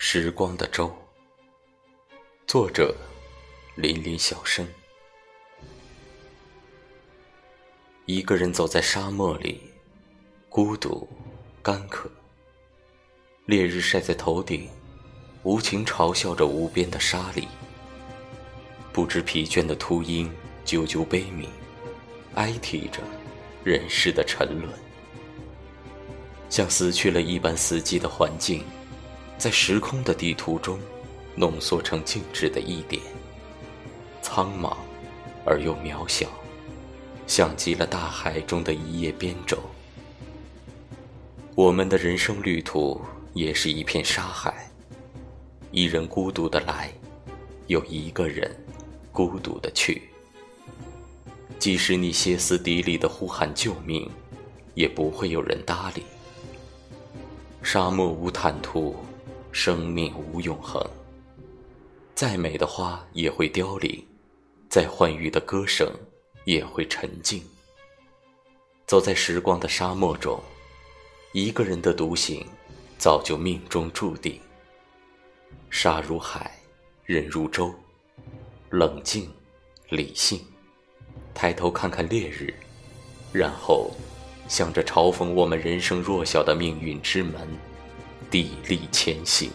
时光的舟，作者：林林小生。一个人走在沙漠里，孤独、干渴。烈日晒在头顶，无情嘲笑着无边的沙砾。不知疲倦的秃鹰啾啾悲鸣，哀啼着人世的沉沦，像死去了一般死寂的环境。在时空的地图中，浓缩成静止的一点，苍茫而又渺小，像极了大海中的一叶扁舟。我们的人生旅途也是一片沙海，一人孤独的来，有一个人孤独的去。即使你歇斯底里的呼喊救命，也不会有人搭理。沙漠无坦途。生命无永恒，再美的花也会凋零，再欢愉的歌声也会沉静。走在时光的沙漠中，一个人的独行早就命中注定。沙如海，人如舟，冷静，理性，抬头看看烈日，然后向着嘲讽我们人生弱小的命运之门。砥砺前行。